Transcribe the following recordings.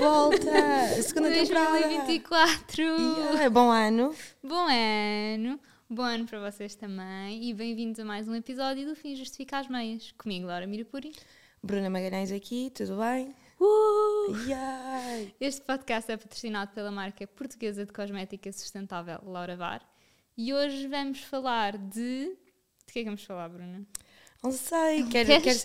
volta! Segunda temporada! 2024! Yeah, bom ano! Bom ano! Bom ano para vocês também e bem-vindos a mais um episódio do Fim Justifica as Meias. Comigo, Laura Mirapuri. Bruna Magalhães aqui, tudo bem? Uh! Yeah. Este podcast é patrocinado pela marca portuguesa de cosmética sustentável Laura Var e hoje vamos falar de. De que é que vamos falar, Bruna? Não sei, quero, quero.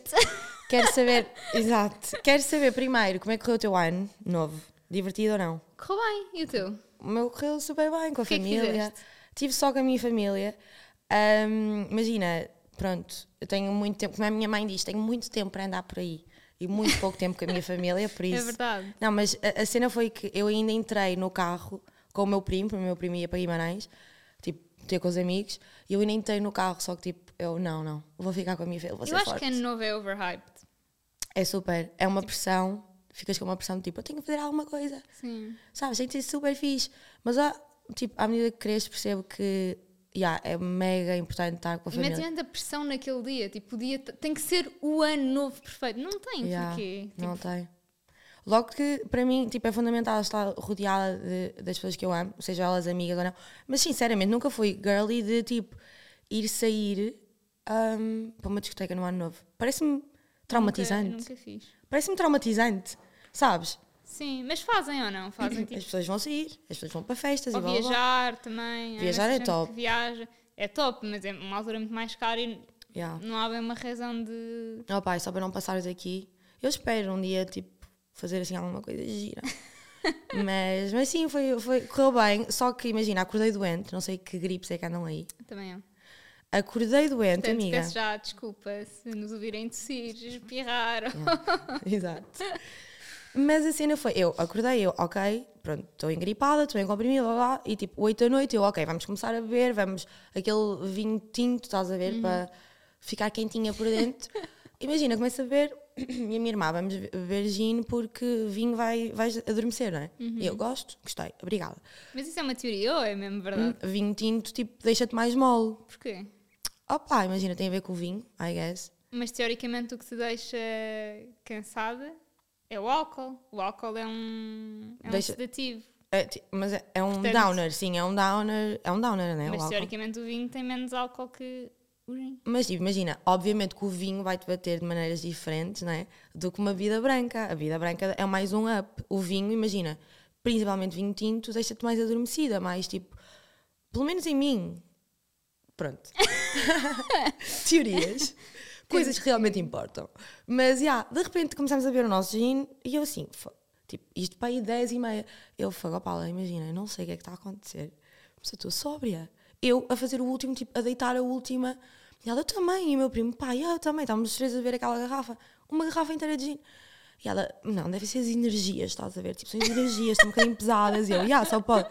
Quero saber, exato, quero saber primeiro como é que correu o teu ano novo, divertido ou não? Correu bem, e o teu? O meu correu super bem, com a que é que família. fizeste? Tive só com a minha família. Ahm, imagina, pronto, eu tenho muito tempo, como a minha mãe diz, tenho muito tempo para andar por aí e muito pouco tempo com a minha família, por isso. É verdade. Não, mas a, a cena foi que eu ainda entrei no carro com o meu primo, porque o meu primo ia para Guimarães, tipo, ter com os amigos, e eu ainda entrei no carro, só que tipo, eu não, não, vou ficar com a minha ser Eu acho forte. que ano novo é overhyped. É super, é uma pressão, ficas com uma pressão de tipo, eu tenho que fazer alguma coisa, Sim. sabes, tem que ser super fixe. Mas ah, tipo, à medida que cresces, percebo que yeah, é mega importante estar com a E família. metem a pressão naquele dia, tipo, o dia tem que ser o ano novo perfeito. Não tem, Yeah, porquê? Não Tipo, tem. Logo que, para mim, tipo, é fundamental estar rodeada de- das pessoas que eu amo, seja elas amigas ou não. Mas, sinceramente, nunca fui girly de, tipo, ir sair ahm, para uma discoteca no ano novo. Parece-me traumatizante. Nunca, nunca fiz. Parece-me traumatizante, sabes? Sim, mas fazem ou não? Fazem As tipo. pessoas vão sair, as pessoas vão para festas ou e blá, blá. viajar também. Viajar é top. Viaja. É top, mas é uma altura muito mais cara e Yeah. não há bem uma razão de. Oh, pai, só para não passares aqui. Eu espero um dia, tipo, fazer assim alguma coisa gira. mas, mas sim, foi, foi, correu bem. Só que, imagina, acordei doente. Não sei que gripes é que andam aí. Também é. Acordei doente, Portanto, amiga. peço já desculpa se nos ouvirem tossir, espirrar. Exato. Mas a cena foi, eu acordei, eu, ok, pronto, estou engripada, estou em comprimido, blá, blá, e tipo, 8 da noite, eu, ok, vamos começar a beber, vamos, aquele vinho tinto, estás a ver, para ficar quentinha por dentro. Imagina, começo a beber, e a minha irmã, vamos beber gin porque vinho vai, vai adormecer, não é? E eu gosto, gostei, obrigada. Mas isso é uma teoria ou é mesmo verdade? Vinho tinto, tipo, deixa-te mais mole. Porquê? Opa, imagina, tem a ver com o vinho, I guess. Mas teoricamente o que te deixa cansada é o álcool. O álcool é um, é um Deixa- sedativo. É, mas é, é um Portanto- downer, sim, é um downer, é um downer, né? o Mas álcool. teoricamente o vinho tem menos álcool que o gin. Mas tipo, imagina, obviamente que o vinho vai-te bater de maneiras diferentes, não é? Do que uma vida branca. A vida branca é mais um up. O vinho, imagina, principalmente vinho tinto, deixa-te mais adormecida, mais tipo, pelo menos em mim. Pronto. Teorias. Coisas que realmente importam. Mas, já, de repente começamos a ver o nosso gin e eu assim, tipo, isto para aí 10 e meia. Eu, fogo, Paula, imagina, eu não sei o que é que está a acontecer. Mas eu estou sóbria. Eu a fazer o último, tipo, a deitar a última. E ela, eu também. E o meu primo, pai, eu também. Estávamos os três a ver aquela garrafa. Uma garrafa inteira de gin. E ela, não, deve ser as energias, estás a ver? Tipo, são as energias, estão um bocadinho pesadas. E eu, já, só pode.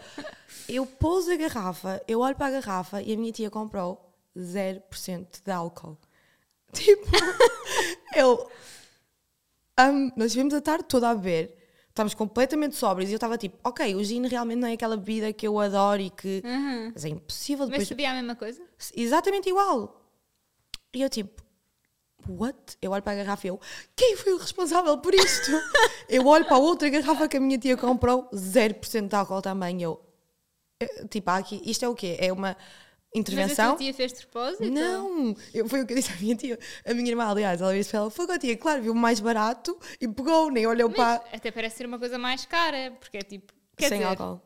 Eu pouso a garrafa, eu olho para a garrafa e a minha tia comprou 0% de álcool. Tipo, eu. Hum, nós estivemos a tarde toda a beber, estávamos completamente sóbrios e eu estava tipo, ok, o gin realmente não é aquela bebida que eu adoro e que. Uhum. Mas é impossível Mas depois. sabia a mesma coisa? Exatamente igual. E eu tipo, what? Eu olho para a garrafa e eu, quem foi o responsável por isto? eu olho para a outra garrafa que a minha tia comprou, 0% de álcool também. Eu, eh, tipo, aqui, isto é o quê? É uma Mas a intervenção? tia fez propósito? Não, eu, foi o que eu disse à minha tia. A minha irmã, aliás, ela disse para ela: Foi a tia, claro, viu mais barato e pegou, nem olhou Mas para. até parece ser uma coisa mais cara, porque é tipo. Quer sem dizer, álcool.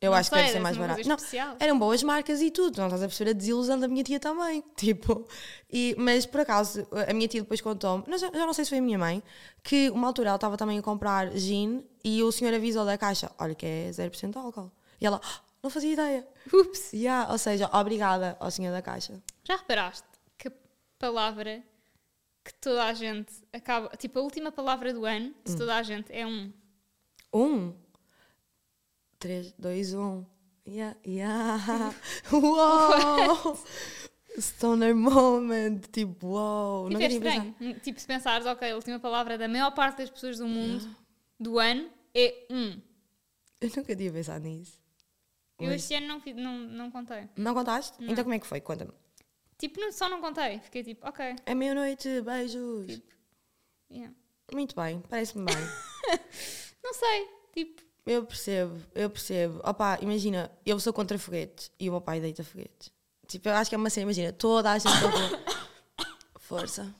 Eu não acho que sei, deve ser deve mais ser uma barato. Não, eram boas marcas e tudo, não estás a perceber a desilusão da minha tia também. Tipo, e, mas por acaso, a minha tia depois contou-me, mas já, já não sei se foi a minha mãe, que uma altura ela estava também a comprar gin e o senhor avisou da caixa: Olha, que é 0% de álcool. E ela, "Ah, não fazia ideia. Ups! Yeah, ou seja, obrigada ao senhor da caixa. Já reparaste que a palavra que toda a gente acaba. Tipo, a última palavra do ano de Hum. toda a gente é um. Um. Três, dois, um. Yeah, yeah. Uou! Stoner moment. Tipo, uau. Tipo, Nunca é estranho. Tipo, se pensares, ok, a última palavra da maior parte das pessoas do mundo do ano é um. Eu nunca tinha pensado nisso. Eu Mas- este ano não, não, não contei. Não contaste? Então como é que foi? Conta-me. Tipo, não- só não contei. Fiquei tipo, ok. É meia-noite, beijos. Tipo, yeah. Muito bem, parece-me bem. Não sei, tipo, Eu percebo, eu percebo. Opa, imagina, eu sou contra foguetes e o meu pai deita foguetes. Tipo, eu acho que é uma cena, imagina, toda a gente. Força.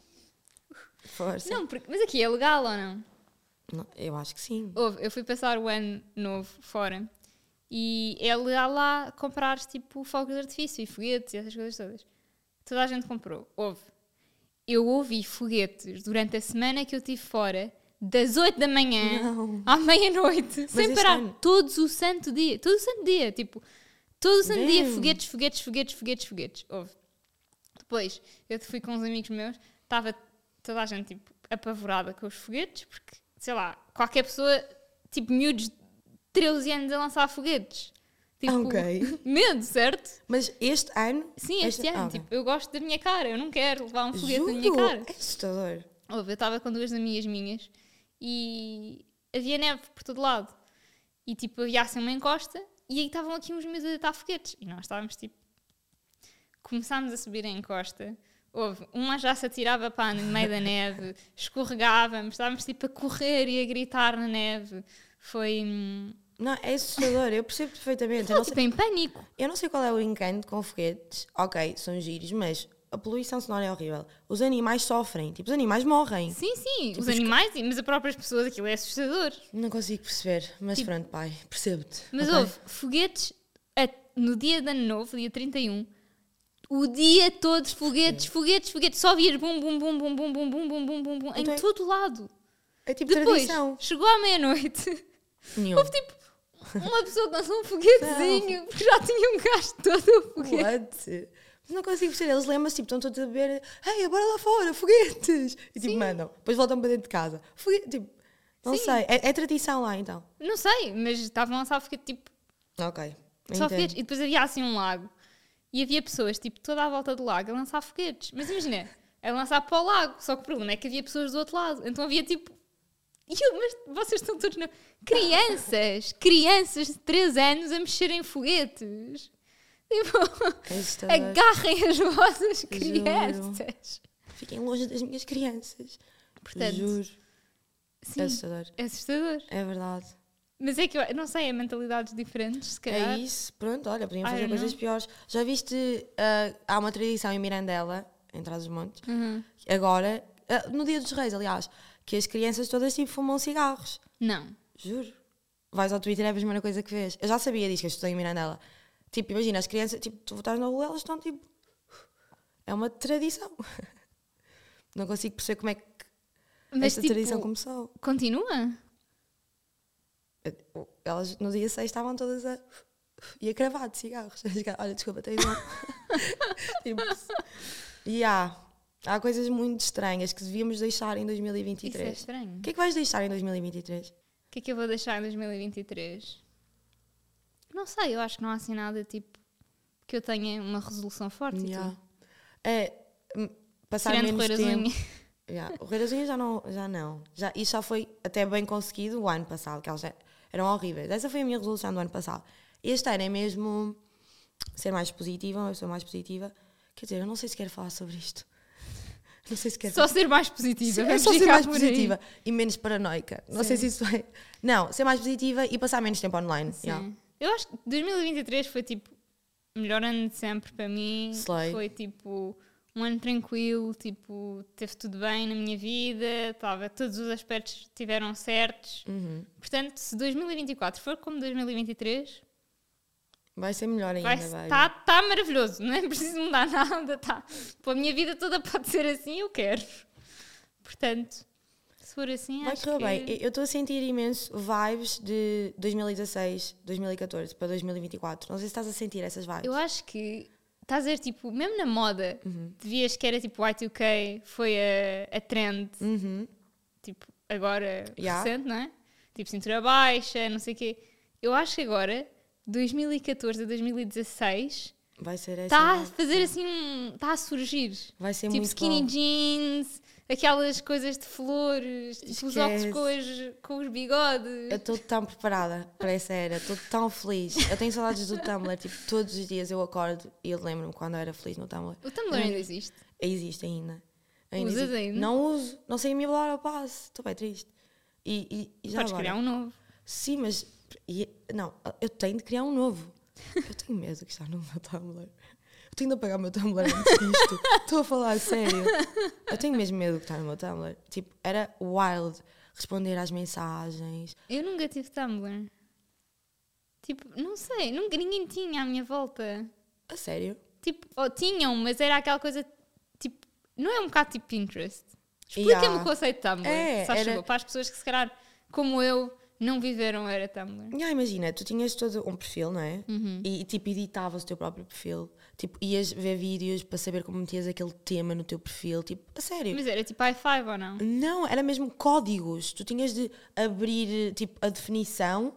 Força. não, porque, mas aqui é legal ou não? Não, eu acho que sim. Houve, eu fui passar o ano novo fora e é legal lá comprar tipo fogos de artifício e foguetes e essas coisas todas. Toda a gente comprou. Houve. Eu ouvi foguetes durante a semana que eu estive fora, das 8 da manhã Não. à meia-noite, sem este parar. ano- Todos o santo dia. Todo o santo dia. Tipo, todo o santo dia, Damn. foguetes, foguetes, foguetes, foguetes, foguetes. Houve. Depois, eu fui com uns amigos meus, estava toda a gente tipo, apavorada com os foguetes, porque, sei lá, qualquer pessoa, tipo, miúdos de 13 anos a lançar foguetes. Tipo, Ok. medo, certo? Mas este ano. Sim, este, ano. ah. Tipo, eu gosto da minha cara, eu não quero levar um foguete Juro, na minha cara. É assustador. Houve, eu estava com duas amigas minhas e havia neve por todo lado. E tipo, havia assim uma encosta e aí estavam aqui uns miúdos a deitar foguetes. E nós estávamos tipo. Começámos a subir a encosta. Houve, uma já se atirava para no meio da neve, escorregávamos, estávamos tipo a correr e a gritar na neve. Foi. hum, Não, é assustador, eu percebo perfeitamente. Eu não, sei, tipo em pânico. eu não sei qual é o encanto com foguetes. Ok, são giros, mas a poluição sonora é horrível. Os animais sofrem, tipo, os animais morrem. Sim, sim, Tipo, os animais, e- mas as próprias pessoas, aquilo é assustador. Não consigo perceber, mas Tipo- pronto, pai, percebo-te. Mas ok? houve foguetes a- no dia de ano novo, dia 31, o dia todo foguetes, foguetes, foguetes, só vias bum, bum, bum, bum, bum, bum, bum, bum, bum, bum, bum, em Então é- todo lado. É tipo Depois, tradição. chegou à meia-noite, houve tipo uma pessoa que lançou um foguetezinho, porque já tinham gasto todo o foguete. What? Não consigo perceber. Eles lembram-se, tipo, estão todos a beber. Ei, bora lá fora, foguetes! E tipo, mandam. Depois voltam para dentro de casa. Foguete, tipo, não Sim. sei. É, é tradição lá então. Não sei, mas estavam a lançar foguete tipo Ok. só foguetes. E depois havia assim um lago. E havia pessoas, tipo, toda à volta do lago a lançar foguetes. Mas imagina, a lançar para o lago. Só que o problema é que havia pessoas do outro lado. Então havia tipo. Eu, mas vocês estão todos. Na... Crianças! crianças de 3 anos a mexerem foguetes. Tipo, assustador. agarrem as vossas crianças. Fiquem longe das minhas crianças. Portanto, Juro. sim, É assustador. é assustador. É verdade. Mas é que eu não sei, é mentalidades diferentes, se calhar. É isso. Pronto, olha, podiam fazer coisas know. piores. Já viste? ah, há uma tradição em Mirandela, em Trás-os-Montes, Uhum. agora, ah, no Dia dos Reis, aliás, que as crianças todas tipo fumam cigarros. Não. Juro. Vais ao Twitter é a primeira coisa que vês. Eu já sabia disso, que eu estou em Mirandela. Tipo, imagina, as crianças, tipo, tu estás na rua, elas estão tipo. É uma tradição. Não consigo perceber como é que Mas esta tipo, tradição começou. continua? Elas no dia 6 estavam todas a. e a cravar de cigarros. Olha, desculpa, tens um. tipo, e há. Há coisas muito estranhas que devíamos deixar em Isso é 2023. estranho. O que é que vais deixar em 2023? O que é que eu vou deixar em 2023? Não sei, eu acho que não há assim nada tipo que eu tenha uma resolução forte. Yeah. É. hum, Passar Tirando menos tempo. Yeah. O Rei das Unhas já não. Já não. Já, isso já foi até bem conseguido o ano passado, que elas já eram horríveis. Essa foi a minha resolução do ano passado. Este ano é mesmo ser mais positiva, uma pessoa mais positiva. Quer dizer, eu não sei se quero falar sobre isto. Não sei se quero Só ser mais positiva. É vamos só ser mais por aí. positiva e menos paranoica. Não sei Sim. se isso vai. Não, ser mais positiva e passar menos tempo online. Sim. Yeah. Eu acho que 2023 foi tipo o melhor ano de sempre para mim. Slay. Foi tipo um ano tranquilo, tipo, teve tudo bem na minha vida, tava, todos os aspectos estiveram certos. Uhum. Portanto, se 2024 for como 2023, Vai ser melhor ainda. vai. tá, maravilhoso, não é preciso mudar nada, tá. Pô, a minha vida toda pode ser assim, eu quero. Portanto, for assim, Vai correr que... bem. Eu estou a sentir imenso vibes de 2016, 2014 para 2024. Não sei se estás a sentir essas vibes. Eu acho que estás a ver, tipo, mesmo na moda, Uhum. devias que era tipo Y2K, foi a, a trend, Uhum. tipo, agora Yeah. recente, não é? Tipo, cintura baixa, não sei o quê. Eu acho que agora, 2014 a 2016, Vai ser está a fazer assim, está a surgir. Vai ser tipo, muito skinny bom. jeans, aquelas coisas de flores, tipo, os óculos com os, com os bigodes. Eu estou tão preparada para essa era, estou tão feliz. Eu tenho saudades do Tumblr, tipo, todos os dias eu acordo e eu lembro-me quando eu era feliz no Tumblr. O Tumblr ainda existe. Existe ainda. ainda Usas existe. ainda? Não uso, não sei me bolar ao passo, estou bem triste. E, e, e já Podes agora? criar um novo. Sim, mas. e- não, eu tenho de criar um novo. Eu tenho medo que está no meu Tumblr. Tenho de apagar o meu Tumblr antes disto. Estou a falar sério. Eu tenho mesmo medo que está no meu Tumblr. Tipo, era wild responder às mensagens. Eu nunca tive Tumblr. Tipo, não sei, nunca, ninguém tinha à minha volta. A sério? Tipo, ou tinham, mas era aquela coisa, tipo, não é um bocado tipo Pinterest? Explica-me Yeah. o conceito de Tumblr, É, era- para as pessoas que se calhar, como eu, não viveram era Tumblr. Já, imagina, tu tinhas todo um perfil, não é? Uhum. E, tipo, editavas o teu próprio perfil. Tipo, ias ver vídeos para saber como metias aquele tema no teu perfil. Tipo, a sério. Mas era tipo i5 ou não? Não, era mesmo códigos. Tu tinhas de abrir tipo, a definição.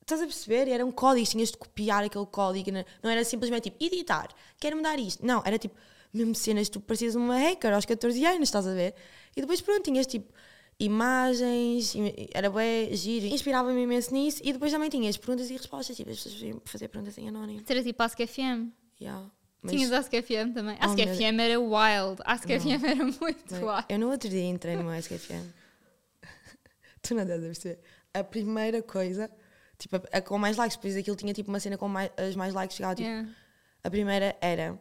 Estás a perceber? Eram códigos, tinhas de copiar aquele código. Não não era simplesmente tipo, editar, quero mudar isto. Não, era tipo, mesmo cenas, tu parecias uma hacker aos 14 anos, estás a ver? E depois, pronto, tinhas tipo imagens, im- era bem giro, inspirava-me imenso nisso. E depois também tinhas perguntas e respostas, tipo, as pessoas faziam fazer perguntas em anónimo. Era tipo Ask FM. Yeah. Mas- Tinhas Ask FM também. Ask Oh, FM era wild. Ask FM era muito wild. Eu no outro dia entrei no SKFM. tu não estás a perceber. A primeira coisa, tipo, a, a com mais likes, depois aquilo tinha tipo uma cena com mais, as mais likes, chegava tipo. Yeah. A primeira era: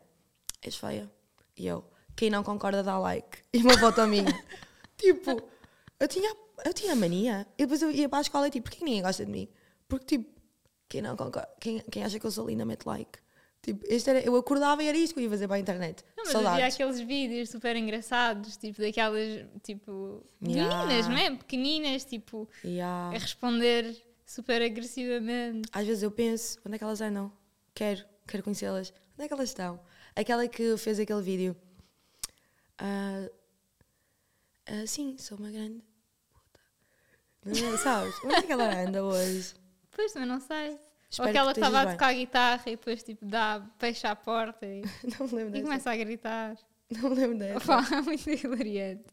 És feia. E eu: Quem não concorda dá like. E uma foto minha. tipo, eu tinha, eu tinha mania. E depois eu ia para a escola e tipo: Porquê ninguém gosta de mim? Porque tipo, quem não concorda, quem, quem acha que eu sou linda mete like. Tipo, este era, eu acordava e era isto que eu ia fazer para a internet. Não, mas havia Saudades. aqueles vídeos super engraçados, tipo daquelas, tipo, Yeah. meninas, não é? Pequeninas, tipo, Yeah. a responder super agressivamente. Às vezes eu penso, onde é que elas andam? Quero, quero conhecê-las. Onde é que elas estão? Aquela que fez aquele vídeo. Ah, ah, sim, sou uma grande sabes? Onde é que ela anda hoje? Pois, mas não sei. Espero Ou aquela que que estava a bem. tocar guitarra e depois, tipo, dá, fecha a porta e, Não me lembro e começa a gritar. Não me lembro dessa. Opa, muito hilariante.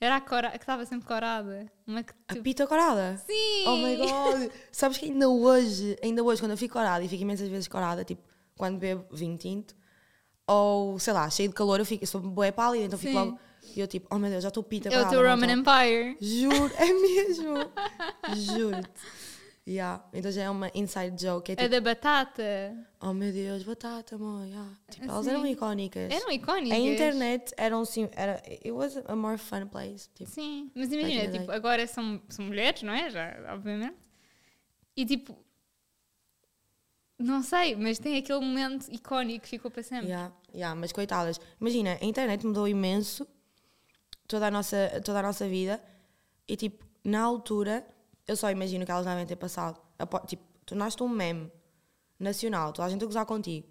Era a cora, que estava sempre corada. Uma que, A tipo, Pita Corada? Sim! Oh my god! Sabes que ainda hoje, ainda hoje, quando eu fico corada e fico imensas vezes corada, tipo, quando bebo vinho tinto, ou sei lá, cheio de calor, eu fico, eu sou bué pálida, então fico Sim. logo. E eu tipo, oh meu Deus, já estou pita É o teu Roman. Empire. Juro, é mesmo. Juro-te. Yeah. Então já é uma inside joke. É A tipo, da batata. oh meu Deus, batata, mãe. Yeah. Tipo, elas eram icónicas. Eram icónicas. A internet era um sim, era, it was a more fun place. Tipo, Sim, mas imagina, tipo, agora são, são mulheres, não é? Já, obviamente. E tipo. Não sei, mas tem aquele momento icónico que ficou para sempre. Yeah, yeah, mas coitadas, imagina, a internet mudou imenso toda a nossa, toda a nossa vida e tipo, na altura, eu só imagino que elas devem ter passado. Tipo, tornaste um meme nacional, toda a gente a gozar contigo.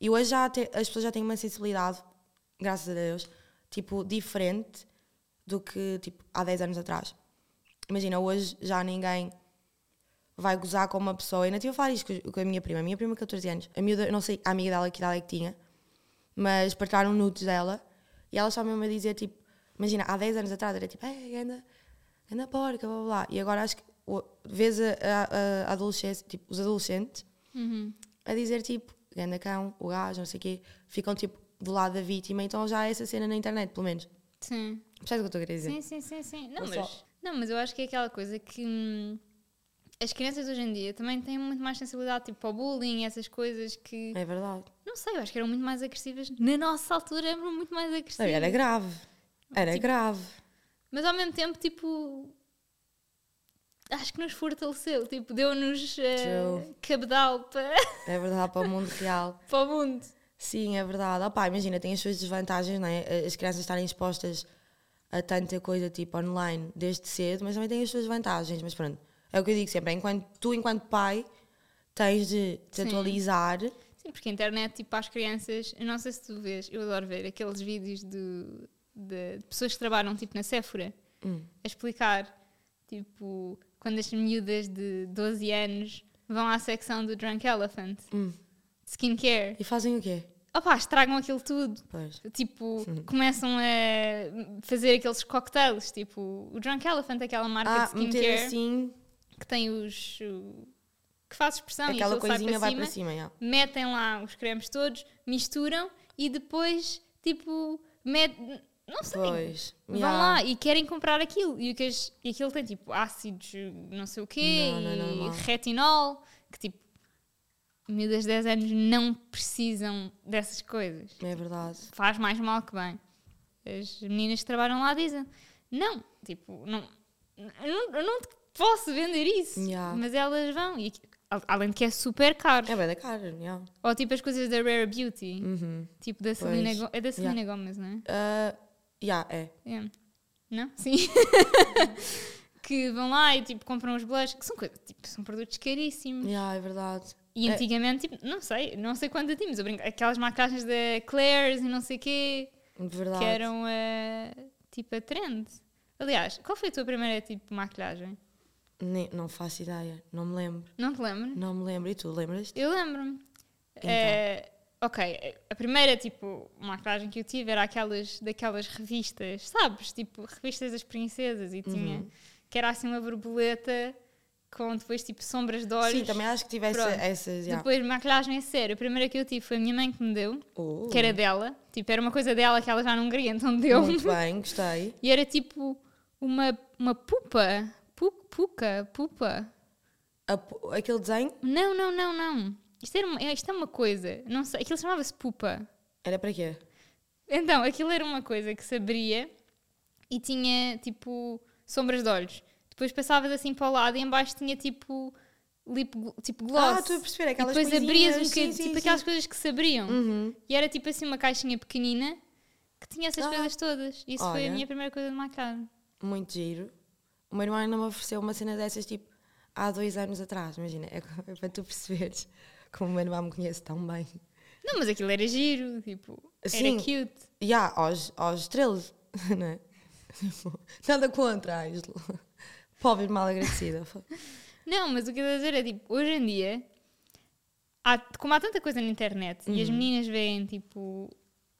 E hoje já te- as pessoas já têm uma sensibilidade, graças a Deus, tipo, diferente do que tipo, há 10 anos atrás. Imagina, hoje já ninguém vai gozar com uma pessoa. Eu ainda estive a falar isto com a minha prima. A minha prima, 14 anos. A miúda, não sei a amiga dela que idade é que tinha, mas partilharam nudes dela e ela só mesmo a dizer, tipo, imagina, há 10 anos atrás era tipo, é, anda, anda porca, blá blá blá. E agora acho que o- vês a, a, a adolescência, tipo, os adolescentes Uhum. a dizer, tipo, ganda cão, o gajo, não sei o quê, ficam, tipo, do lado da vítima. Então já há essa cena na internet, pelo menos. Sim. Percebes o que eu estou a querer dizer? Sim, sim, sim, sim. Não, mas, não, mas eu acho que é aquela coisa que hum, as crianças hoje em dia também têm muito mais sensibilidade, tipo, ao bullying, essas coisas que. É verdade. Não sei, eu acho que eram muito mais agressivas. Na nossa altura eram muito mais Não, agressivas. era grave. Era Tipo, grave. Mas ao mesmo tempo, tipo. Acho que nos fortaleceu, tipo, deu-nos uh, True. cabedal para, É verdade para o mundo real. para o mundo. Sim, é verdade. Opá, imagina, tem as suas desvantagens, não é? As crianças estarem expostas a tanta coisa tipo online desde cedo, mas também tem as suas vantagens. Mas pronto, é o que eu digo sempre: enquanto, tu, enquanto pai, tens de te Sim. atualizar. Sim, porque a internet, tipo, às crianças, eu não sei se tu vês, eu adoro ver aqueles vídeos de, de pessoas que trabalham, tipo, na Sephora, Hum. a explicar, tipo, quando as miúdas de 12 anos vão à secção do Drunk Elephant, Hum. skincare. E fazem o quê? Opá, estragam aquilo tudo. Pois. Tipo, começam a fazer aqueles cocktails, tipo, o Drunk Elephant, aquela marca Ah, de skincare assim, que tem os. o- que faz expressão e aquela sai coisinha para vai cima para cima. metem lá os cremes todos, misturam e depois, tipo, met- não sei, Pois. vão yeah. lá e querem comprar aquilo. E, o que as- e aquilo tem tipo ácidos, não sei o quê, Não, não é e retinol, que tipo, miúdas de 10 anos não precisam dessas coisas. É verdade. Faz mais mal que bem. As meninas que trabalham lá dizem: Não, tipo, não, eu não, eu não te posso vender isso. Yeah. Mas elas vão. E, além de que é super caro. É bem da cara, yeah. Ou tipo as coisas da Rare Beauty. Uhum. Tipo da Selena. Gomez. É da Selena Gomez, não é? Ah, yeah, é. É. Não? Sim. que vão lá e tipo compram os blushes, que são, coisas, tipo, são produtos caríssimos. Yeah, é verdade. E É. antigamente, tipo, não sei, não sei quanto tínhamos. Eu brinco, aquelas maquiagens da Claire's e não sei o quê, De verdade. que eram eh, tipo a trend. Aliás, qual foi a tua primeira tipo de maquilhagem? Nem- não faço ideia. Não me lembro. Não te lembro? Não me lembro. E tu, lembras-te? Eu lembro-me. Então. Eh, ok, a primeira tipo maquilhagem que eu tive era aquelas daquelas revistas, sabes? Tipo revistas das princesas e tinha Uhum. que era assim uma borboleta com depois tipo sombras de olhos. Sim, também acho que tivesse essas. Yeah. Depois maquilhagem é sério. A primeira que eu tive foi a minha mãe que me deu, Oh, que era dela. Tipo, era uma coisa dela que ela já não queria, então deu. Muito bem, gostei. E era tipo uma, uma pupa. Pu, puca, pupa. A aquele desenho Não, não, não, não. Isto, era uma, isto é uma coisa. Não sei. Aquilo chamava-se pupa. era para quê? Então, aquilo era uma coisa que se abria e tinha tipo sombras de olhos. Depois passavas assim para o lado e em baixo tinha tipo lip, tipo gloss. Ah, estou a perceber. e Aquelas depois abrias um bocadinho, tipo sim, aquelas coisas que se abriam. Uhum. E era tipo assim uma caixinha pequenina que tinha essas Ah. coisas todas. Isso foi a Olha. minha primeira coisa de maquiagem. Muito giro. O meu irmão ainda me ofereceu uma cena dessas, tipo, há dois anos atrás. Imagina, é para tu perceberes como o meu irmão me conhece tão bem. Não, mas aquilo era giro, tipo, Sim. era cute. E há aos, aos 13, não é? Tipo, Nada contra, Ângelo. Pobre mal agradecida. Não, mas o que eu estou a dizer é tipo, hoje em dia, há, como há tanta coisa na internet e as meninas veem tipo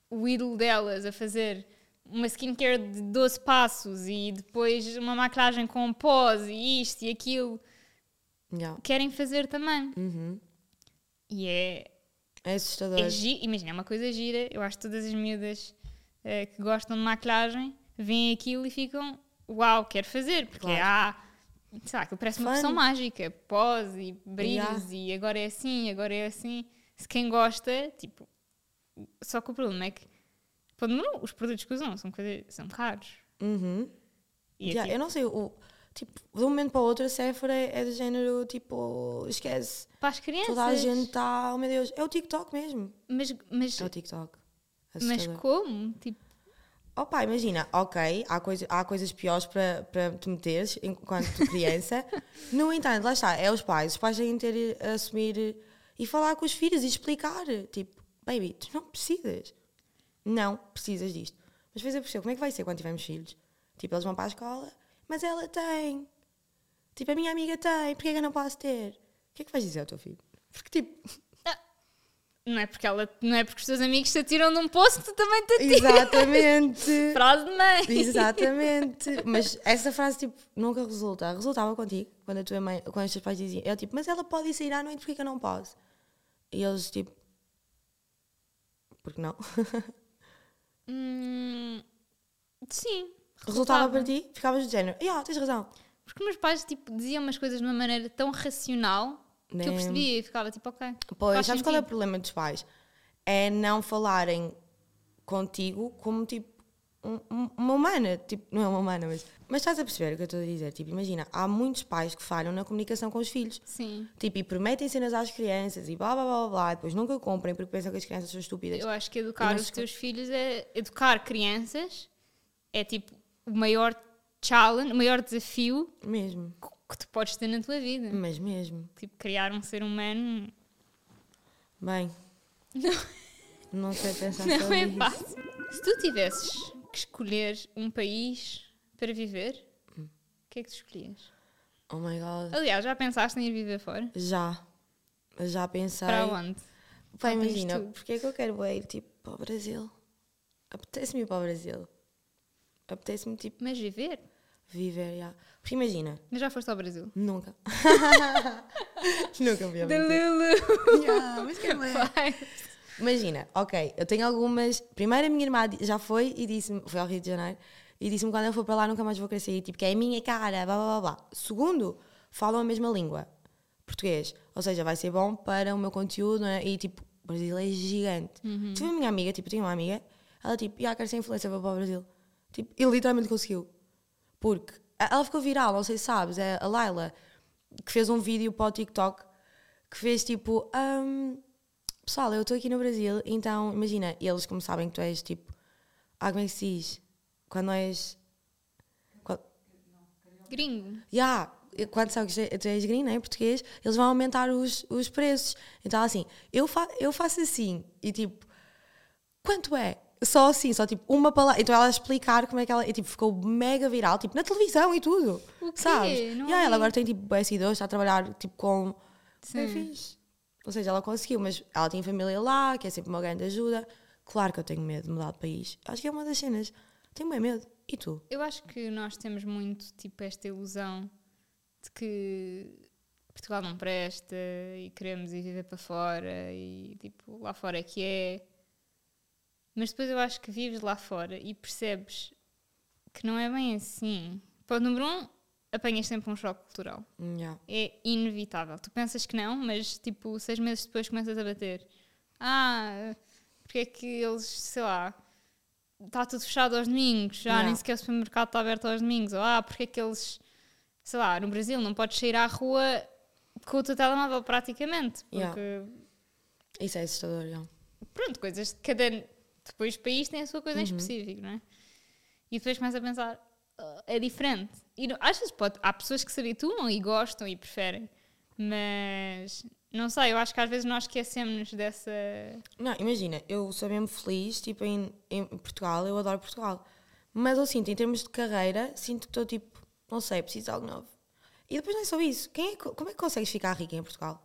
o ídolo delas a fazer uma skincare de 12 passos e depois uma maquilhagem com pós e isto e aquilo, Yeah. querem fazer também. Uhum. E é, É assustador. é gi- imagina, é uma coisa gira. Eu acho que todas as miúdas eh, que gostam de maquilhagem veem aquilo e ficam, uau, quero fazer, porque Claro. há, sei lá, aquilo parece uma Fun. poção mágica, pós e brilhos Yeah. e agora é assim, agora é assim. Se quem gosta, tipo, só que o problema é que pô, não, os produtos que usam são, coisas, são caros. Uhum. E é Yeah, tipo, Eu não sei, o, tipo, de um momento para o outro a Sephora é, do género, tipo, esquece. para as crianças. Toda a gente está, oh meu Deus, é o TikTok mesmo. Mas, mas, É o TikTok. mas Assustador. como? Tipo, Opa, imagina, ok, há, coisa, há coisas piores para, para te meteres enquanto criança. no entanto, lá está, é os pais. Os pais têm de ter a assumir e falar com os filhos e explicar. Tipo, baby, tu não precisas. Não precisas disto. Mas depois eu percebo, como é que vai ser quando tivermos filhos? Tipo, eles vão para a escola, mas ela tem. Tipo, a minha amiga tem, porquê é que eu não posso ter? O que é que vais dizer ao teu filho? Porque, tipo, não é porque ela, não é porque os teus amigos te atiram de um poço que tu também te atiras. exatamente. Frase de mãe. Exatamente. Mas essa frase, tipo, nunca resulta. Resultava contigo, quando a tua mãe, quando os teus pais diziam, eu tipo, mas ela pode ir sair à noite, porque que eu não posso? E eles, tipo, porque não? Hum, sim. Resultava para ti, ficavas do género, yeah, tens razão. Porque meus pais tipo, diziam umas coisas de uma maneira tão racional que eu Nem- percebia e ficava tipo, ok. Pois, sabes qual é o sentido. problema dos pais? É não falarem contigo como tipo um- um- uma humana. Tipo, não é uma humana, mas. Mas estás a perceber o que eu estou a dizer? Tipo, imagina, há muitos pais que falham na comunicação com os filhos. Sim. Tipo, e prometem cenas às crianças e blá blá blá blá, e depois nunca comprem porque pensam que as crianças são estúpidas. Eu acho que educar os teus filhos é. Educar crianças é tipo o maior challenge, o maior desafio Mesmo, que- tu podes ter na tua vida. mas mesmo. Tipo, criar um ser humano Bem, não sei pensar não é isso. fácil. Se tu tivesses que escolher um país para viver, Hum. o que é que tu escolhias? Oh my god. Aliás, já pensaste em ir viver fora? Já. Já pensei. Para onde? Tens imagina, porque é que eu quero ir tipo para o Brasil? Apetece-me ir para o Brasil. Apetece-me tipo Mas viver? viver, já. Porque imagina, Mas já foste ao Brasil? nunca. nunca ao Brasil. Lulu! Yeah, mas ir. Vai. Imagina, ok, eu tenho algumas. Primeiro a minha irmã já foi e disse-me, foi ao Rio de Janeiro, e disse-me quando eu for para lá nunca mais vou querer sair, tipo, que é a minha cara, blá blá blá blá. Segundo, falam a mesma língua, português. Ou seja, vai ser bom para o meu conteúdo, é? E tipo, o Brasil é gigante. Tive a minha amiga, tipo, tinha uma amiga, ela tipo, já quero ser influencer para o Brasil. Tipo, e literalmente conseguiu. Porque ela ficou viral, não sei se sabes, é a Laila, que fez um vídeo para o TikTok que fez tipo. "Ahm, pessoal, eu estou aqui no Brasil, então imagina, eles como sabem que tu és tipo. Ah, como é que se diz? Quando és. Quando, Gringo. yeah, quando sabes que tu és gringo, não é? Português, eles vão aumentar os, os preços. Então assim, eu, fa eu faço assim e tipo. Quanto é? Só assim, só tipo uma palavra. Então ela explicar como é que ela. E, tipo, ficou mega viral, tipo na televisão e tudo. O quê? Sabes? Não E aí ela agora tem tipo S2, está a trabalhar tipo com. Sim. Ou seja, ela conseguiu, mas ela tem família lá, que é sempre uma grande ajuda. Claro que eu tenho medo de mudar de país. Acho que é uma das cenas. Tenho bem medo. E tu? Eu acho que nós temos muito tipo esta ilusão de que Portugal não presta e queremos ir viver para fora e tipo lá fora é que é. Mas depois eu acho que vives lá fora e percebes que não é bem assim. Ponto número um, apanhas sempre um choque cultural. Yeah. É inevitável. Tu pensas que não, mas tipo, seis meses depois começas a bater. Ah, porque é que eles, sei lá, está tudo fechado aos domingos, já Yeah. nem sequer o supermercado está aberto aos domingos. Ou ah, porque é que eles, sei lá, no Brasil não podes sair à rua com o teu telemóvel praticamente. Porque, Yeah. Isso é assustador, yeah. pronto, coisas de cada. Depois o país tem a sua coisa em específico, não é? E depois começa a pensar, "Ah, é diferente. E não- às vezes pode, há pessoas que se habituam e gostam e preferem, mas não sei, eu acho que às vezes nós esquecemos dessa. Não, imagina, eu sou mesmo feliz, tipo, em, em Portugal, eu adoro Portugal. Mas eu sinto, em termos de carreira, sinto que estou tipo, não sei, preciso de algo novo. E depois não é só isso. Quem é, como é que consegues ficar rica em Portugal?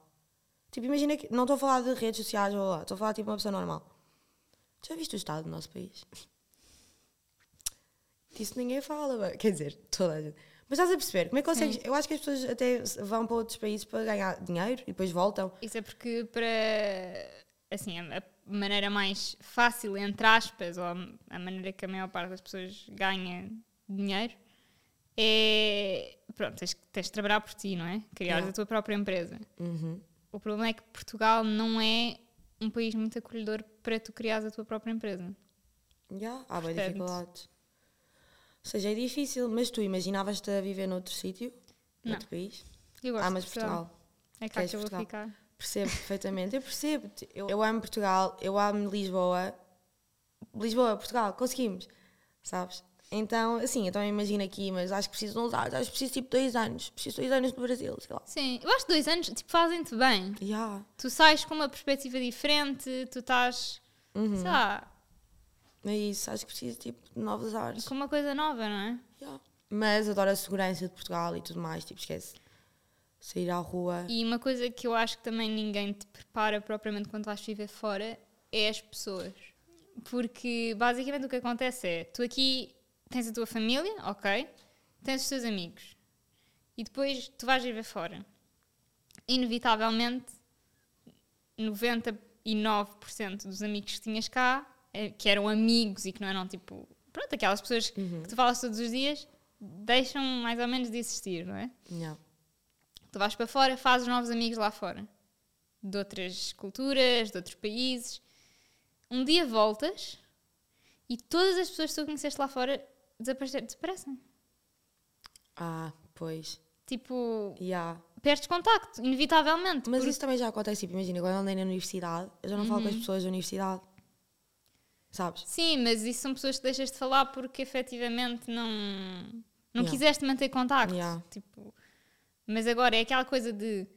Tipo, imagina que. Não estou a falar de redes sociais, ou estou a falar tipo uma pessoa normal. Já viste o estado do nosso país? Disso ninguém fala, quer dizer, toda a gente. Mas estás a perceber? Como é que consegues? Eu acho que as pessoas até vão para outros países para ganhar dinheiro e depois voltam. Isso é porque para assim, a, maneira mais fácil, entre aspas, ou a, maneira que a maior parte das pessoas ganha dinheiro é pronto, tens, tens de trabalhar por ti, não é? Criar Yeah. a tua própria empresa. Uhum. O problema é que Portugal não é um país muito acolhedor para tu criares a tua própria empresa. Já, há bem dificuldades. Ou seja, é difícil, mas tu imaginavas-te a viver noutro sítio? Noutro país? Eu gosto Ah, mas Portugal. Portugal. É cá que eu vou Portugal? ficar. Percebo perfeitamente. Eu percebo. Eu, eu amo Portugal, eu amo Lisboa. Lisboa, Portugal, conseguimos. Sabes? Então, assim, então imagina aqui, mas acho que preciso de uns anos, acho que preciso tipo dois anos. Preciso de dois anos no Brasil, sei lá. Sim, eu acho que dois anos tipo, fazem-te bem. Já. Tu sais com uma perspectiva diferente, tu estás, Uhum. sei lá, É isso, acho que preciso tipo de novos ares. com uma coisa nova, não é? Já. Mas adoro a segurança de Portugal e tudo mais, tipo, esquece. Sair à rua. E uma coisa que eu acho que também ninguém te prepara propriamente quando vais viver fora é as pessoas. Porque basicamente o que acontece é, tu aqui tens a tua família, ok, tens os teus amigos. E depois tu vais viver fora. Inevitavelmente, 99% dos amigos que tinhas cá, eh, que eram amigos e que não eram tipo, pronto, aquelas pessoas que tu falas todos os dias, deixam mais ou menos de existir, não é? Já. Tu vais para fora, fazes novos amigos lá fora. De outras culturas, de outros países. Um dia voltas e todas as pessoas que tu conheceste lá fora desaparece- desaparecem. Ah, pois. Tipo, Já. perdes contacto, inevitavelmente. Mas porque- isso também já acontece, tipo, imagina, quando eu andei na universidade, eu já não falo com as Uhum. pessoas da universidade. Sabes? Sim, mas isso são pessoas que deixas de falar porque efetivamente não, não Yeah. quiseste manter contacto. Yeah. Tipo, mas agora é aquela coisa de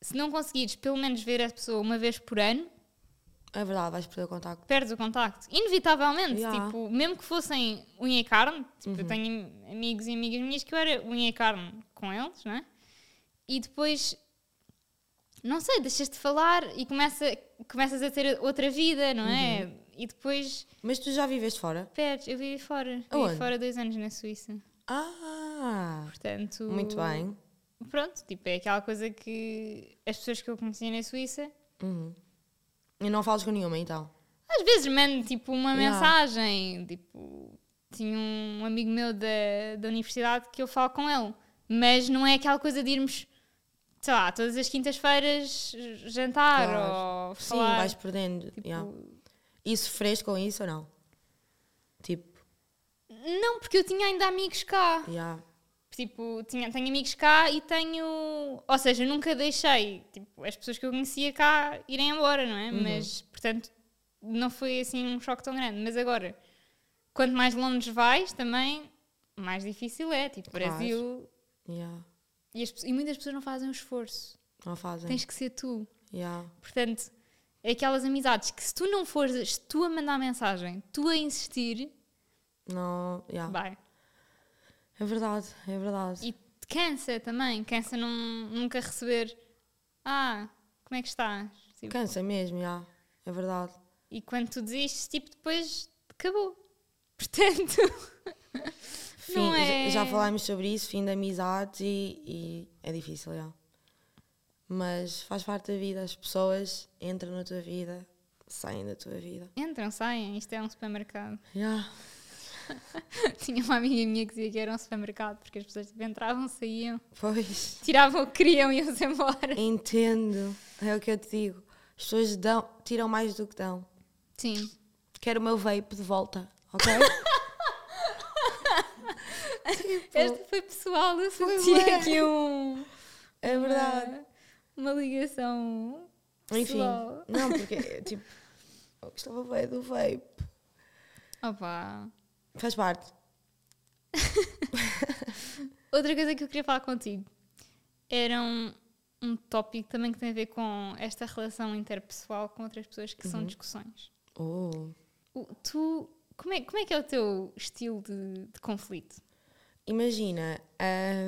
se não conseguires pelo menos ver a pessoa uma vez por ano, É verdade, vais perder o contacto. perdes o contacto. Inevitavelmente, Yeah. tipo, mesmo que fossem unha e carne, tipo, eu tenho amigos e amigas minhas que eu era unha e carne com eles, não é? E depois, não sei, deixas de falar e começa, começas a ter outra vida, não é? E depois Mas tu já viveste fora? perdes. Eu vivi fora, vivi Aonde? fora dois anos na Suíça. Ah! Portanto, Muito bem. Pronto, tipo, é aquela coisa que as pessoas que eu conhecia na Suíça Uhum. E não falas com nenhuma, então? Às vezes mando tipo uma Yeah. mensagem, tipo, tinha um amigo meu da, da universidade que eu falo com ele, mas não é aquela coisa de irmos, sei lá, todas as quintas-feiras jantar Claro. ou Sim, falar. vais perdendo. tipo, yeah. E sofreste com isso ou não? Tipo, Não, porque eu tinha ainda amigos cá. yeah. Tipo, tinha, tenho amigos cá e tenho. Ou seja, nunca deixei tipo, as pessoas que eu conhecia cá irem embora, não é? Mas, portanto, não foi assim um choque tão grande. Mas agora, quanto mais longe vais, também mais difícil é. Tipo, Claro. Brasil. Yeah. E, as e muitas pessoas não fazem o esforço. Não fazem. Tens que ser tu. Yeah. Portanto, é aquelas amizades que se tu não fores tu a mandar mensagem, tu a insistir, Não, yeah. vai. É verdade, é verdade. E te cansa também, cansa não, nunca receber. Ah, como é que estás? Tipo, Cansa mesmo, yeah. é verdade. e quando tu desistes, tipo, depois acabou. Portanto, Fim, Não já- é- Já falámos sobre isso, fim de amizades e, e é difícil, yeah. Mas faz parte da vida, as pessoas entram na tua vida, saem da tua vida. entram, saem, isto é um supermercado. Yeah. Tinha uma amiga minha que dizia que era um supermercado, porque as pessoas tipo, entravam, saíam, Pois, tiravam o que queriam e iam-se embora. entendo, é o que eu te digo. As pessoas dão, tiram mais do que dão. Sim. Quero o meu vape de volta, ok? Esta foi pessoal, eu senti aqui um. É verdade. Uma ligação. Enfim, pessoal. não, porque, tipo, eu gostava bem do vape. Opa. Faz parte. Outra coisa que eu queria falar contigo era um, um tópico também que tem a ver com esta relação interpessoal com outras pessoas que são discussões. Oh. O- tu, como é, como é que é o teu estilo de, de conflito? Imagina,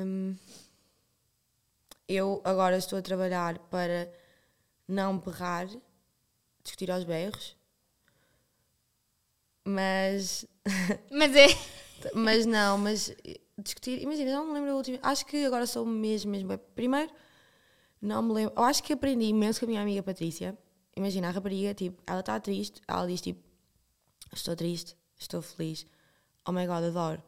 hum, eu agora estou a trabalhar para não berrar, discutir aos berros, mas, Mas é. mas não, mas discutir, imagina, não me lembro a última, acho que agora sou mesmo, mesmo, primeiro, não me lembro, eu acho que aprendi imenso com a minha amiga Patrícia, imagina, a rapariga, tipo, ela está triste, ela diz tipo, estou triste, estou feliz, oh my god, adoro,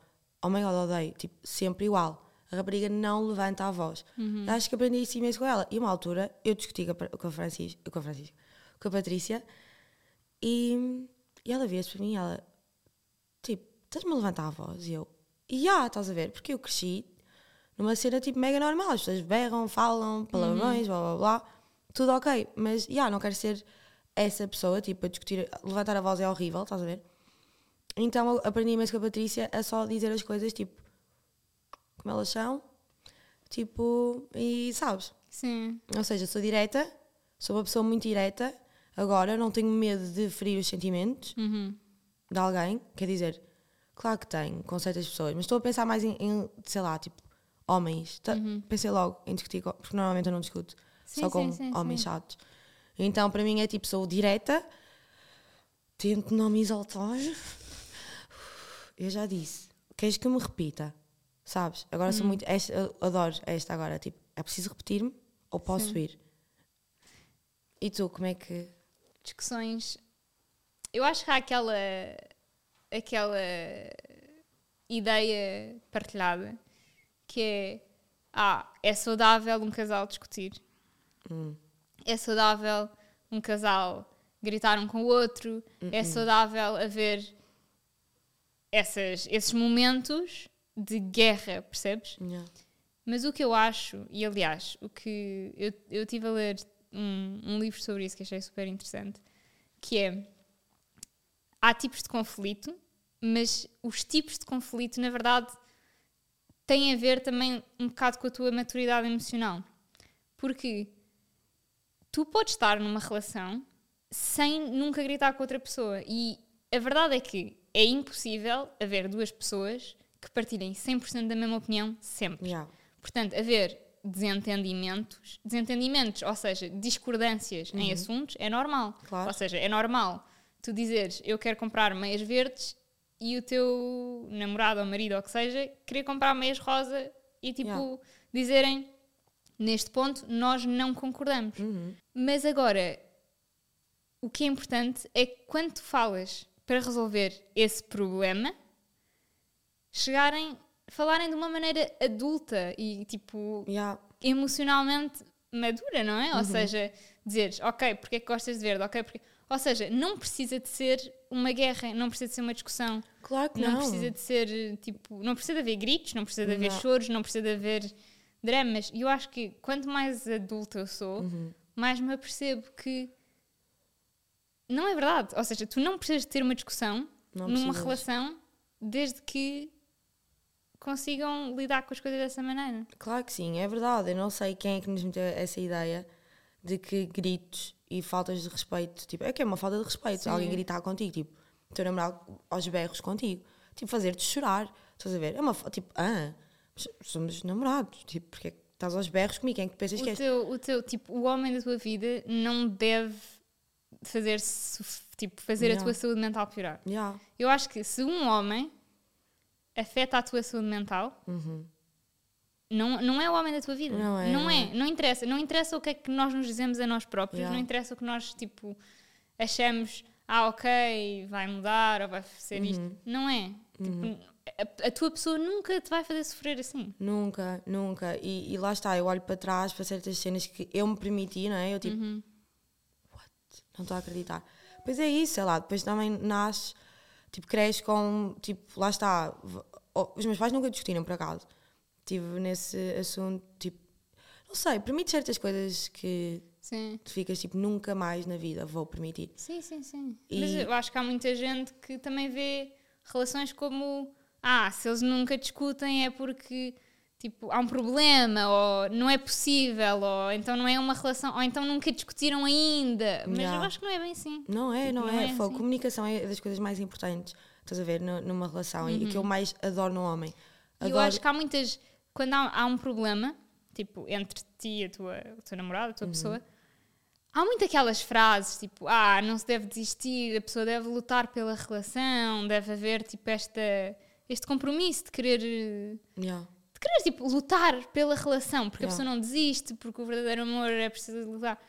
oh my god, odeio, tipo, sempre igual. A rapariga não levanta a voz. Acho que aprendi isso imenso com ela. E uma altura eu discuti com a, Francisca, com a Francisca, com a Patrícia e, e ela via-se para mim ela, estás-me a levantar a voz? E eu, e já, estás a ver? Porque eu cresci numa cena tipo mega normal. As pessoas berram, falam, palavrões, blá blá blá. Tudo ok. Mas, já, não quero ser essa pessoa, tipo, a discutir, levantar a voz é horrível, estás a ver? Então eu aprendi imenso com a Patrícia a só dizer as coisas, tipo, como elas são. Tipo, e sabes? Sim. Ou seja, sou direta, sou uma pessoa muito direta. Agora não tenho medo de ferir os sentimentos Uhum. de alguém. Quer dizer, claro que tenho com certas pessoas, mas estou a pensar mais em, em, sei lá, tipo, homens. Tá- Pensei logo em discutir, porque normalmente eu não discuto Sim, só com sim, sim, homens chatos. Então, para mim é tipo, sou direta, tento não me exaltar. Eu já disse, queres que eu me repita? Sabes? Agora Uhum. sou muito. Esta, adoro esta agora. Tipo, é preciso repetir-me ou posso Sim. ir? E tu, como é que. Discussões. Eu acho que há aquela. Aquela ideia partilhada que é. Ah, é saudável um casal discutir. É saudável um casal gritar um com o outro. É saudável haver essas, esses momentos de guerra, percebes? Yeah. Mas o que eu acho, e aliás, o que eu, eu tive a ler um, um livro sobre isso que achei super interessante, que é há tipos de conflito, mas os tipos de conflito, na verdade, têm a ver também um bocado com a tua maturidade emocional. Porque tu podes estar numa relação sem nunca gritar com outra pessoa. E a verdade é que é impossível haver duas pessoas que partilhem 100% da mesma opinião sempre. Yeah. Portanto, haver desentendimentos, desentendimentos, ou seja, discordâncias em assuntos, é normal. Claro. Ou seja, é normal tu dizeres eu quero comprar meias verdes e o teu namorado ou marido ou o que seja querer comprar meias rosa e tipo Yeah. dizerem neste ponto nós não concordamos. Uhum. Mas agora o que é importante é que quando tu falas para resolver esse problema, chegarem, falarem de uma maneira adulta e tipo Yeah. emocionalmente madura, não é? Ou seja, dizeres, ok, porque é que gostas de verde? Ok, porque... Ou seja, não precisa de ser uma guerra, não precisa de ser uma discussão, Claro que não, não. precisa de ser tipo, não precisa de haver gritos, não precisa de haver Não. choros, não precisa de haver dramas. E eu acho que quanto mais adulta eu sou, Uhum. mais me apercebo que não é verdade. Ou seja, tu não precisas de ter uma discussão Não numa precisas. relação desde que consigam lidar com as coisas dessa maneira. Claro que sim, é verdade. Eu não sei quem é que nos meteu essa ideia de que gritos e faltas de respeito, tipo, é que é uma falta de respeito. Sim. Alguém gritar contigo, tipo, teu namorado aos berros contigo, tipo, fazer-te chorar. Estás a ver? É uma tipo, ah, somos namorados, tipo, porque é que estás aos berros comigo? Quem é que pensas que O és? teu, o teu, tipo, o homem da tua vida não deve fazer, tipo, fazer a Não. tua saúde mental piorar. Yeah. Eu acho que se um homem afeta a tua saúde mental, não, não é o homem da tua vida. Não é, Não é. é. Não interessa. Não interessa o que é que nós nos dizemos a nós próprios. Yeah. Não interessa o que nós, tipo, achamos, ah, ok, vai mudar ou vai ser Uhum. isto. Não é. Tipo, a, a tua pessoa nunca te vai fazer sofrer assim. Nunca, nunca. E, e lá está, eu olho para trás para certas cenas que eu me permiti, não é? Eu tipo, Uhum. what? Não estou a acreditar. Pois é isso, sei lá, depois também nasce, tipo, cresces com, tipo, lá está. os meus pais nunca discutiram, por acaso. Estive nesse assunto, tipo, não sei, permite certas coisas que Sim. tu ficas, tipo, nunca mais na vida vou permitir. Sim, sim, sim. E- Mas eu acho que há muita gente que também vê relações como ah, se eles nunca discutem é porque tipo, há um problema, ou não é possível, ou então não é uma relação, ou então nunca discutiram ainda. Mas eu acho que não é bem assim. Não é, não, Não é. é assim. Comunicação é das coisas mais importantes, estás a ver, nu- numa relação. E o que eu mais adoro no homem. E eu acho que há muitas. Quando há, há um problema, tipo, entre ti e a tua, o teu namorado, a tua pessoa, há muito aquelas frases, tipo, ah, não se deve desistir, a pessoa deve lutar pela relação, deve haver, tipo, esta, este compromisso de querer. Yeah. de querer, tipo, lutar pela relação, porque a Yeah. pessoa não desiste, porque o verdadeiro amor é preciso lutar.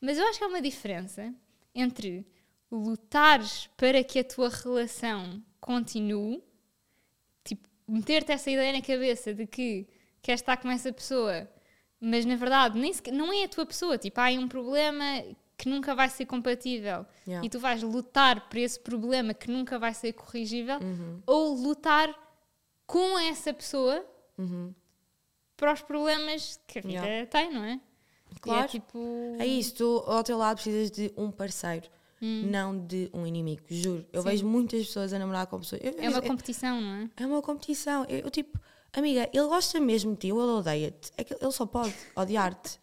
Mas eu acho que há uma diferença entre lutares para que a tua relação continue, meter-te essa ideia na cabeça de que queres estar com essa pessoa, mas na verdade nem sequer- não é a tua pessoa, tipo, há aí um problema que nunca vai ser compatível Yeah. e tu vais lutar por esse problema que nunca vai ser corrigível, Uhum. ou lutar com essa pessoa Uhum. para os problemas que a vida Yeah. tem, não é? Claro. E é tipo. É isso, tu ao teu lado precisas de um parceiro, Hum. não de um inimigo, juro. Eu Sim. vejo muitas pessoas a namorar com pessoas. eu- É uma eu- competição, não é? é uma competição. Eu, tipo, amiga, ele gosta mesmo de ti ou ele odeia-te. É que ele só pode odiar-te.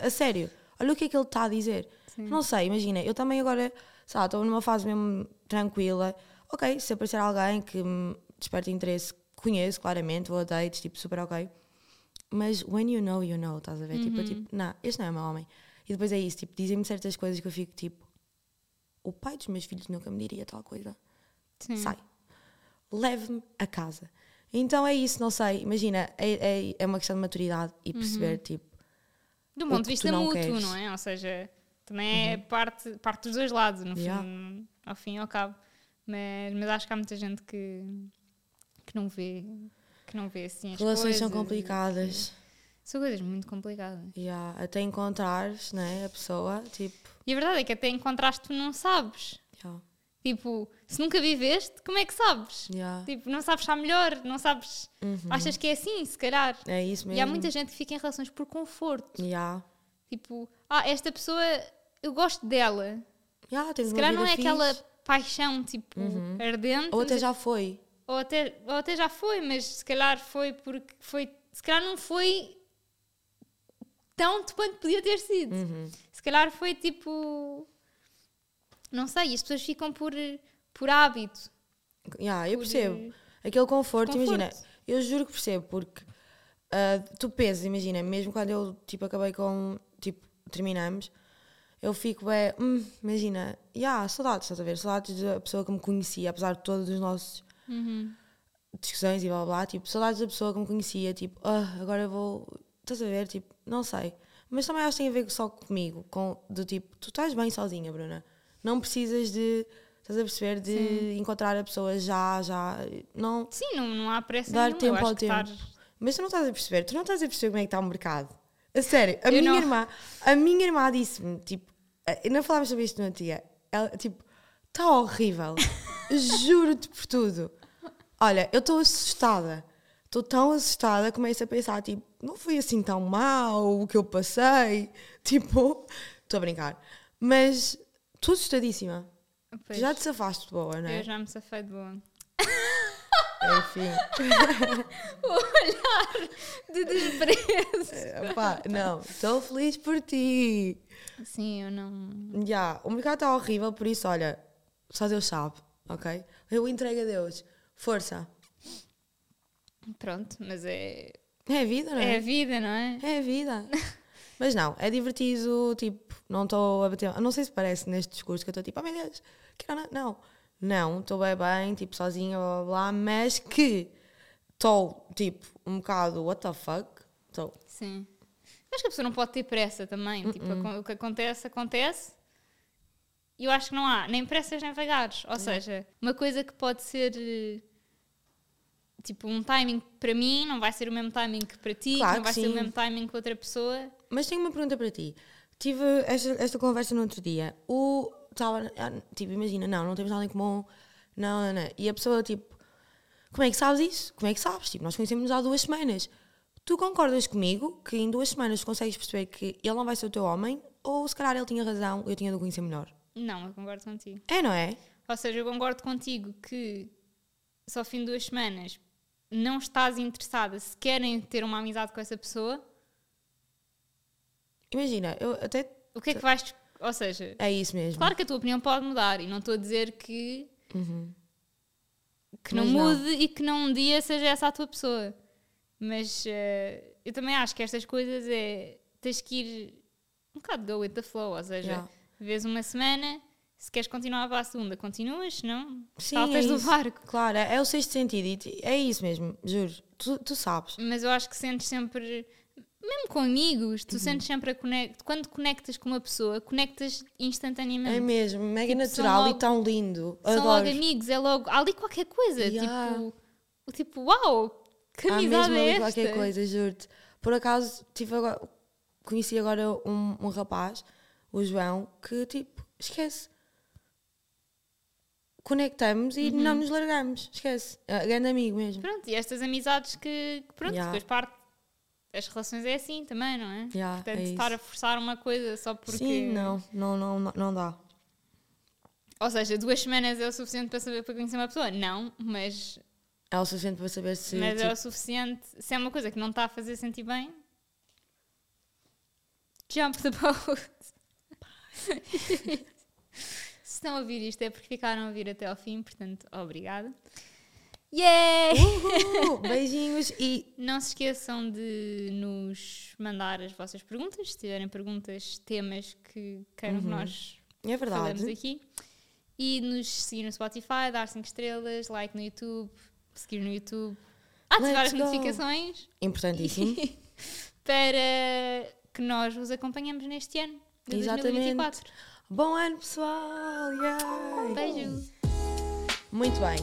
A sério, olha o que é que ele está a dizer. Sim. Não sei, imagina, eu também agora, sei lá, estou numa fase mesmo tranquila. Ok, se aparecer alguém que me desperte interesse, conheço claramente, vou a dates, tipo, super ok. Mas when you know, you know, estás a ver? Tipo, eu, tipo, não, este não é meu homem. E depois é isso, tipo, dizem-me certas coisas que eu fico tipo, o pai dos meus filhos nunca me diria tal coisa. Sim. Sai. Leve-me a casa. Então é isso, não sei. Imagina, é, é, é uma questão de maturidade e perceber, tipo, Do ponto de vista não mútuo, queres. não é? Ou seja, também é parte, parte dos dois lados, no Yeah. fim, ao fim e ao cabo. Mas, mas acho que há muita gente que, que não vê que não vê assim as relações são coisas. complicadas. São coisas muito complicadas. Yeah, até encontrares né, a pessoa, tipo, E a verdade é que até encontraste tu não sabes. yeah, Tipo, se nunca viveste, como é que sabes? yeah. Tipo, não sabes estar melhor, não sabes. Uhum. Achas que é assim, se calhar. é isso mesmo. E há muita gente que fica em relações por conforto. Yeah. Tipo, ah, esta pessoa, eu gosto dela. Yeah, Se calhar não é aquela fixe. paixão, tipo, ardente. Ou até já foi. ou, até, ou até já foi, mas se calhar foi porque foi. Se calhar não foi tanto quanto podia ter sido. Uhum. Se calhar foi tipo. Não sei, as pessoas ficam por, por hábito. Yeah, eu por, percebo. Aquele conforto, conforto. imagina, eu juro que percebo, porque ah, tu pesas, imagina, mesmo quando eu tipo, acabei com, tipo, terminamos, eu fico, é, hum, imagina, yeah, saudades, estás a ver? Saudades da pessoa que me conhecia, apesar de todos os nossos Uhum. discussões e blá blá, blá, tipo, saudades da pessoa que me conhecia, tipo, ah, agora eu vou, estás a ver? Tipo, não sei. Mas também acho que tem a ver só comigo, com, do tipo, tu estás bem sozinha, Bruna. Não precisas de, estás a perceber, de encontrar a pessoa já, já. Não. Sim, não, não há pressa Dar nenhuma. tempo ao tempo. estar- Mas tu não estás a perceber, tu não estás a perceber como é que está o mercado. A sério, a Eu minha não. irmã, a minha irmã disse-me, tipo, eh, não falámos sobre isto outro dia. Ela, tipo, está horrível. Juro-te por tudo. Olha, eu estou assustada. Estou tão assustada, começo a pensar, tipo, não foi assim tão mal o que eu passei. Tipo, estou a brincar. Mas estou assustadíssima. Pois, Já te safaste de boa, não é? Eu já me safei de boa. Enfim. De desprezo. Epá, não, estou feliz por ti. Sim, eu não. Já, o mercado está horrível, por isso, olha, só Deus sabe, ok? Eu entrego a Deus. Força. Pronto, mas é. É a vida, não É é? a vida, não é? É a vida. Mas não, é divertido, tipo, não estou a bater. Não sei se parece neste discurso que eu estou tipo, oh meu Deus, quero não. Não, não, estou bem, bem, tipo, sozinha, blá blá blá, mas que estou, tipo, um bocado, what the fuck? Estou. Sim. Acho que a pessoa não pode ter pressa também. Tipo, Uh-uh. acon- o que acontece, acontece. E eu acho que não há nem pressas nem vagares. Ou seja, uma coisa que pode ser. Tipo, um timing que para mim não vai ser o mesmo timing que para ti, Claro que não vai que ser o sim. mesmo timing que outra pessoa. Mas tenho uma pergunta para ti. Tive esta, esta conversa no outro dia. O. Tava, ah, tipo, imagina, não, não temos nada em comum. Não, não, não. E a pessoa, tipo, como é que sabes isso? Como é que sabes? Tipo, nós conhecemos há duas semanas. Tu concordas comigo que em duas semanas consegues perceber que ele não vai ser o teu homem? Ou se calhar ele tinha razão, eu tinha de o conhecer melhor? Não, eu concordo contigo. É, não é? Ou seja, eu concordo contigo que só ao fim de duas semanas não estás interessada se querem ter uma amizade com essa pessoa, Imagina, eu até. o que é que vais. Ou seja, É isso mesmo. claro que a tua opinião pode mudar e não estou a dizer que, que não não. mude e que não um dia seja essa a tua pessoa. Mas eh, eu também acho que estas coisas é. tens que ir um bocado go with the flow, ou seja, Yeah. vês uma semana, se queres continuar para a segunda, continuas, se não, Sim, saltas é do barco. Claro, é, é o sexto sentido. e É isso mesmo, juro. Tu, tu sabes. Mas eu acho que sentes sempre, mesmo com amigos, Uhum. tu sentes sempre a conect... quando conectas com uma pessoa, conectas instantaneamente. É mesmo, mega Tipo, natural logo- e tão lindo. São Adoro. logo amigos, é logo. Há ali qualquer coisa. Yeah. Tipo, tipo, uau, que amizade mesmo é ali esta? qualquer coisa, juro-te. Por acaso, tive agora, conheci agora um, um rapaz, o João, que tipo, esquece. Conectamos e Uhum. não nos largamos, esquece. É grande amigo mesmo. Pronto, e estas amizades que, que pronto, Yeah. depois parte. As relações é assim também, não é? Yeah, Portanto, é estar a forçar uma coisa só porque. Sim, não, não, não, não, dá. Ou seja, duas semanas é o suficiente para saber para conhecer uma pessoa? Não, mas, É o suficiente para saber se. mas é o tipo, suficiente. Se é uma coisa que não está a fazer sentir bem, jump the boat. Estão a ouvir isto é porque ficaram a ouvir até ao fim, portanto, obrigada. Yay! Uhul, beijinhos e Não se esqueçam de nos mandar as vossas perguntas, se tiverem perguntas, temas que queiram que nós é verdade. aqui. E nos seguir no Spotify, dar 5 estrelas, like no YouTube, seguir no YouTube, ativar Let's as go. notificações Importantíssimo. para que nós vos acompanhemos neste ano de Exatamente. 2024. Bom ano, pessoal! Yay! Beijo! Muito bem.